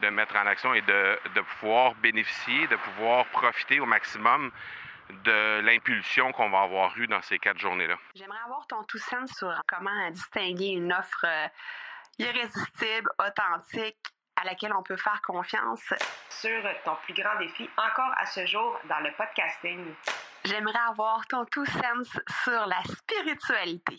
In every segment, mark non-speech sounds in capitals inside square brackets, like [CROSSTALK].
de mettre en action et de, de pouvoir bénéficier, de pouvoir profiter au maximum de l'impulsion qu'on va avoir eue dans ces quatre journées-là. J'aimerais avoir ton tout sens sur comment distinguer une offre euh, irrésistible, authentique, à laquelle on peut faire confiance. Sur ton plus grand défi encore à ce jour dans le podcasting. J'aimerais avoir ton tout sens sur la spiritualité.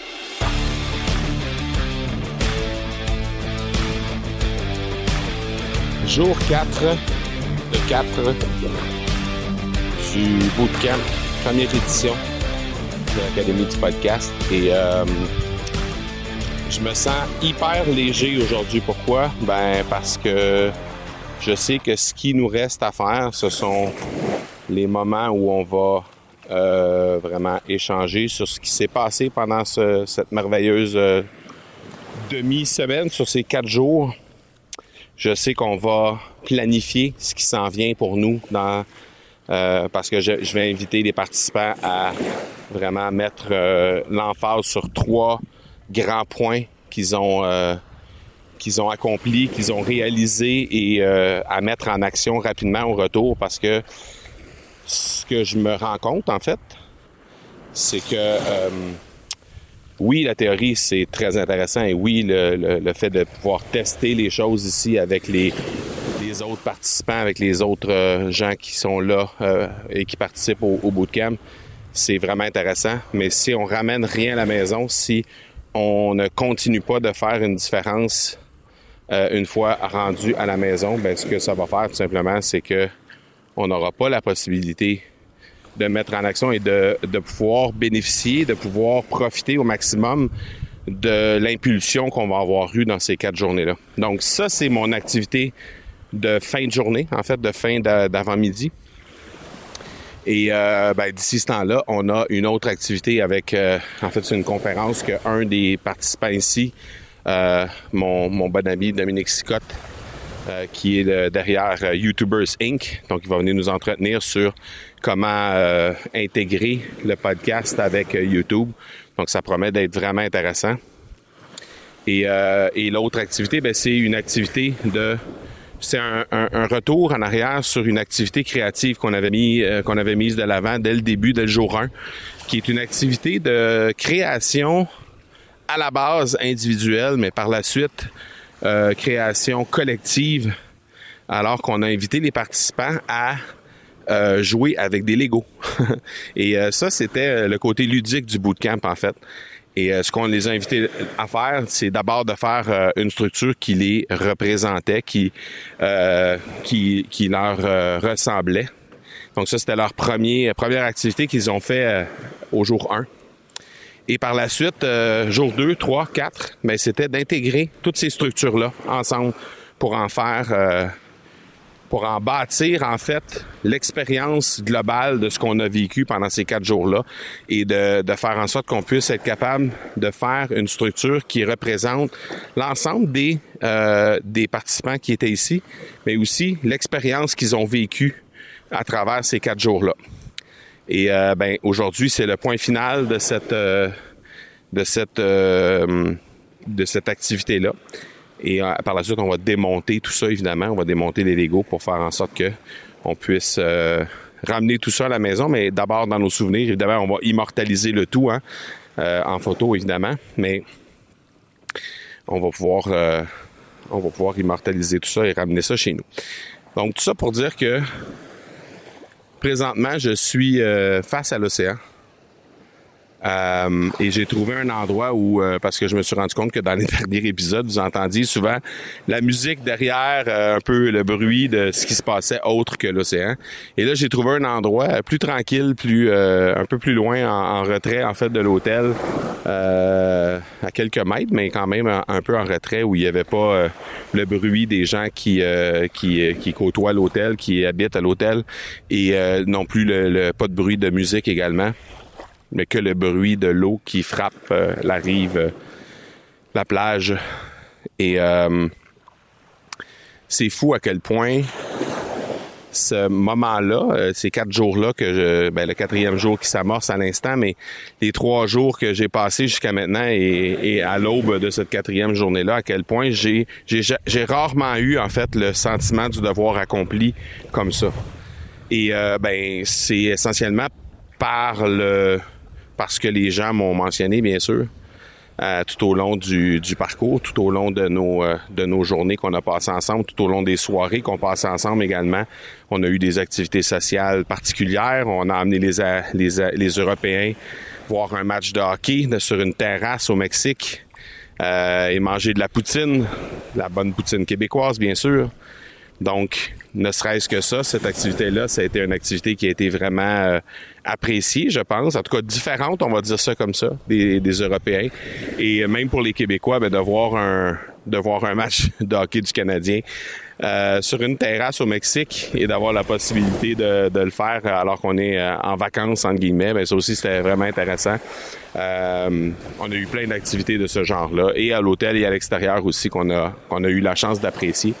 Jour 4 de 4 du Bootcamp, première édition de l'Académie du podcast. Et euh, je me sens hyper léger aujourd'hui. Pourquoi? Ben parce que je sais que ce qui nous reste à faire, ce sont les moments où on va euh, vraiment échanger sur ce qui s'est passé pendant ce- cette merveilleuse euh, demi-semaine, sur ces quatre jours. Je sais qu'on va planifier ce qui s'en vient pour nous euh, parce que je, vais inviter les participants à vraiment mettre euh, l'emphase sur trois grands points qu'ils ont euh, qu'ils ont accomplis, qu'ils ont réalisés et à mettre en action rapidement au retour parce que ce que je me rends compte en fait, c'est que oui, la théorie, c'est très intéressant et oui, le, fait de pouvoir tester les choses ici avec les, autres participants, avec les autres euh, gens qui sont là euh, et qui participent au, au bootcamp, c'est vraiment intéressant. Mais si on ramène rien à la maison, si on ne continue pas de faire une différence euh, une fois rendu à la maison, ben, ce que ça va faire tout simplement, c'est que on n'aura pas la possibilité de mettre en action et de, de pouvoir bénéficier, de pouvoir profiter au maximum de l'impulsion qu'on va avoir eue dans ces quatre journées-là. Donc ça, c'est mon activité de fin de journée, en fait, de fin d'a- d'avant-midi. Et euh, ben, d'ici ce temps-là, on a une autre activité avec, euh, en fait, c'est une conférence que un des participants ici, euh, mon, mon bon ami Dominique Sicotte, euh, qui est derrière euh, YouTubers Inc. Donc, il va venir nous entretenir sur comment euh, intégrer le podcast avec YouTube. Donc, ça promet d'être vraiment intéressant. Et, l'autre activité, ben, c'est une activité de c'est un, un- retour en arrière sur une activité créative qu'on avait mis qu'on avait mise de l'avant dès le début, dès le jour 1, qui est une activité de création à la base individuelle, mais par la suite euh, création collective, alors qu'on a invité les participants à euh, jouer avec des Legos. [LAUGHS] Et euh, ça, c'était euh, le côté ludique du bootcamp, en fait. Et ce qu'on les a invités à faire, c'est d'abord de faire une structure qui les représentait, qui, qui, leur ressemblait. Donc ça, c'était leur premier, première activité qu'ils ont fait au jour 1. Et par la suite, euh, jour 2, 3, 4, ben, c'était d'intégrer toutes ces structures-là ensemble pour en faire, euh, pour en bâtir en fait l'expérience globale de ce qu'on a vécu pendant ces quatre jours-là et de, de faire en sorte qu'on puisse être capable de faire une structure qui représente l'ensemble des, euh, des participants qui étaient ici, mais aussi l'expérience qu'ils ont vécue à travers ces quatre jours-là. Et euh, ben aujourd'hui, c'est le point final de cette euh, de cette euh, de cette activité là. Et par la suite, on va démonter tout ça évidemment, on va démonter les Legos pour faire en sorte que on puisse ramener tout ça à la maison, mais d'abord dans nos souvenirs, évidemment, on va immortaliser le tout hein, en photo évidemment, mais on va pouvoir on va pouvoir immortaliser tout ça et ramener ça chez nous. Donc tout ça pour dire que présentement, je suis euh, face à l'océan. Euh, et j'ai trouvé un endroit où, euh, parce que je me suis rendu compte que dans les [LAUGHS] derniers épisodes, vous entendiez souvent la musique derrière, euh, un peu le bruit de ce qui se passait autre que l'océan. Et là, j'ai trouvé un endroit plus tranquille, plus un peu plus loin, en, retrait en fait de l'hôtel, à quelques mètres, mais quand même un, peu en retrait où il n'y avait pas le bruit des gens qui qui, qui côtoient l'hôtel, qui habitent à l'hôtel, et non plus le, pas de bruit de musique également mais que le bruit de l'eau qui frappe euh, la rive, euh, la plage. Et euh, c'est fou à quel point ce moment-là, ces quatre jours-là que je, ben, le quatrième jour qui s'amorce à l'instant, mais les trois jours que j'ai passés jusqu'à maintenant et, à l'aube de cette quatrième journée-là, à quel point j'ai, j'ai, j'ai rarement eu en fait le sentiment du devoir accompli comme ça. Et ben c'est essentiellement par le parce que les gens m'ont mentionné, bien sûr, euh, tout au long du, parcours, tout au long de nos, euh, de nos journées qu'on a passées ensemble, tout au long des soirées qu'on passait ensemble également. On a eu des activités sociales particulières. On a amené les, les Européens voir un match de hockey sur une terrasse au Mexique euh, et manger de la poutine, la bonne poutine québécoise, bien sûr. Donc, ne serait-ce que ça, cette activité-là, ça a été une activité qui a été vraiment euh, appréciée, je pense. En tout cas, différente, on va dire ça comme ça, des, Européens. Et même pour les Québécois, ben, de voir un match [LAUGHS] de hockey du Canadien euh, sur une terrasse au Mexique et d'avoir la possibilité de, le faire alors qu'on est euh, en vacances, entre guillemets, ben, ça aussi, c'était vraiment intéressant. on a eu plein d'activités de ce genre-là, et à l'hôtel et à l'extérieur aussi, qu'on a eu la chance d'apprécier.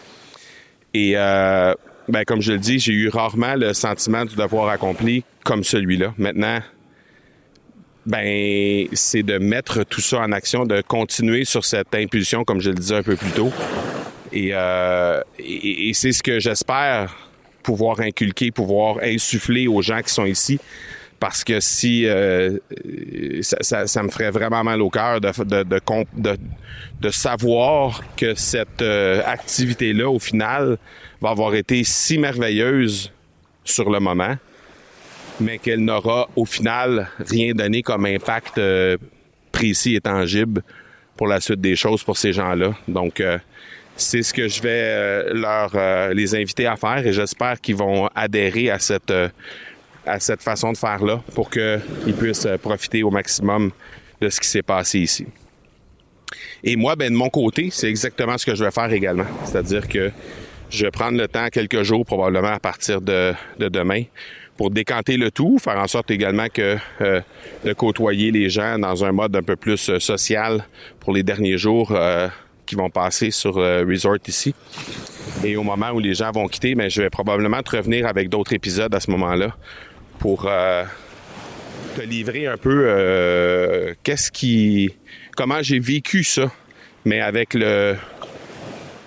Et euh, ben, comme je le dis, j'ai eu rarement le sentiment du devoir accompli comme celui-là. Maintenant, ben, c'est de mettre tout ça en action, de continuer sur cette impulsion, comme je le disais un peu plus tôt. Et, euh, et c'est ce que j'espère pouvoir inculquer, pouvoir insuffler aux gens qui sont ici parce que si euh, ça, ça, me ferait vraiment mal au cœur de, de, de, de, savoir que cette euh, activité-là, au final, va avoir été si merveilleuse sur le moment, mais qu'elle n'aura au final rien donné comme impact euh, précis et tangible pour la suite des choses pour ces gens-là. Donc, c'est ce que je vais leur les inviter à faire et j'espère qu'ils vont adhérer à cette à cette façon de faire-là pour qu'ils puissent euh, profiter au maximum de ce qui s'est passé ici. Et moi, ben, de mon côté, c'est exactement ce que je vais faire également. C'est-à-dire que je vais prendre le temps, quelques jours probablement à partir de, demain, pour décanter le tout, faire en sorte également que euh, de côtoyer les gens dans un mode un peu plus euh, social pour les derniers jours qui vont passer sur Resort ici. Et au moment où les gens vont quitter, ben, je vais probablement te revenir avec d'autres épisodes à ce moment-là pour euh, te livrer un peu euh, qu'est-ce qui, comment j'ai vécu ça, mais avec le,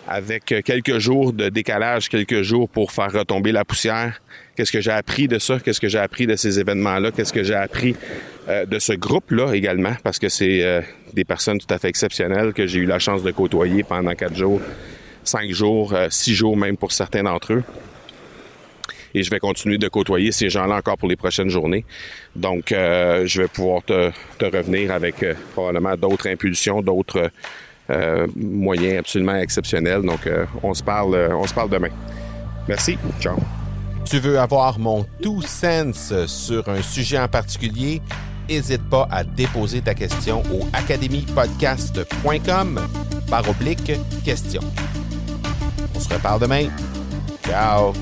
avec quelques jours de décalage, quelques jours pour faire retomber la poussière. Qu'est-ce que j'ai appris de ça? Qu'est-ce que j'ai appris de ces événements-là? Qu'est-ce que j'ai appris euh, de ce groupe-là également? Parce que c'est des personnes tout à fait exceptionnelles que j'ai eu la chance de côtoyer pendant quatre jours, cinq jours, six jours même pour certains d'entre eux et je vais continuer de côtoyer ces gens-là encore pour les prochaines journées. Donc, euh, je vais pouvoir te, revenir avec euh, probablement d'autres impulsions, d'autres euh, moyens absolument exceptionnels. Donc, on se parle, on se parle demain. Merci. Ciao. Tu veux avoir mon tout sens sur un sujet en particulier? N'hésite pas à déposer ta question au academypodcast.com par oblique question. On se reparle demain. Ciao!